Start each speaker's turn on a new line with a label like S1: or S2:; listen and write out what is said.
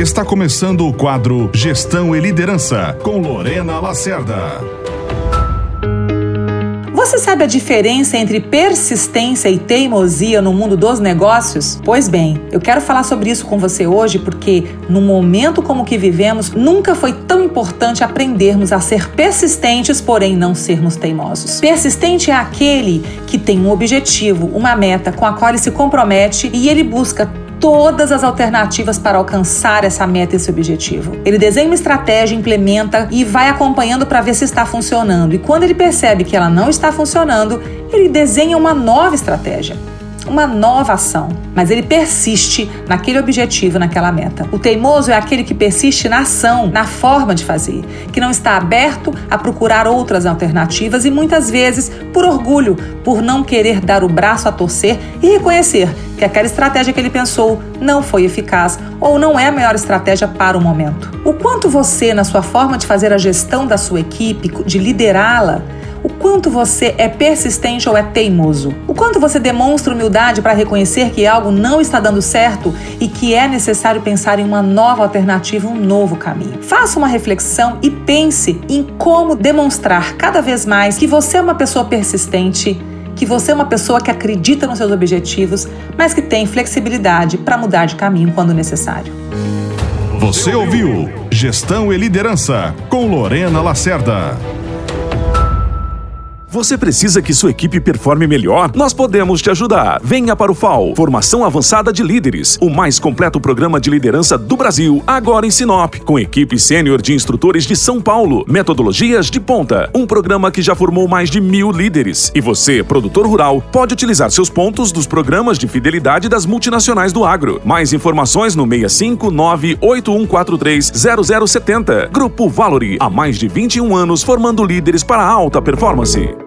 S1: Está começando o quadro Gestão e Liderança com Lorena Lacerda.
S2: Você sabe a diferença entre persistência e teimosia no mundo dos negócios? Pois bem, eu quero falar sobre isso com você hoje porque, num momento como que vivemos, nunca foi tão importante aprendermos a ser persistentes, porém não sermos teimosos. Persistente é aquele que tem um objetivo, uma meta com a qual ele se compromete e ele busca todas as alternativas para alcançar essa meta, esse objetivo. Ele desenha uma estratégia, implementa e vai acompanhando para ver se está funcionando. E quando ele percebe que ela não está funcionando, ele desenha uma nova estratégia uma nova ação, mas ele persiste naquele objetivo, naquela meta. O teimoso é aquele que persiste na ação, na forma de fazer, que não está aberto a procurar outras alternativas e muitas vezes, por orgulho, por não querer dar o braço a torcer e reconhecer que aquela estratégia que ele pensou não foi eficaz ou não é a melhor estratégia para o momento. O quanto você, na sua forma de fazer a gestão da sua equipe, de liderá-la, quanto você é persistente ou é teimoso. O quanto você demonstra humildade para reconhecer que algo não está dando certo e que é necessário pensar em uma nova alternativa, um novo caminho. Faça uma reflexão e pense em como demonstrar cada vez mais que você é uma pessoa persistente que você é uma pessoa que acredita nos seus objetivos, mas que tem flexibilidade para mudar de caminho quando necessário.
S1: Você ouviu Gestão e Liderança com Lorena Lacerda.
S3: Você precisa que sua equipe performe melhor? Nós podemos te ajudar. Venha para o FAO, Formação Avançada de Líderes, o mais completo programa de liderança do Brasil, agora em Sinop, com equipe sênior de instrutores de São Paulo, metodologias de ponta, um programa que já formou mais de mil líderes. E você, produtor rural, pode utilizar seus pontos dos programas de fidelidade das multinacionais do agro. Mais informações no 65981430070. Grupo Valori, há mais de 21 anos formando líderes para alta performance.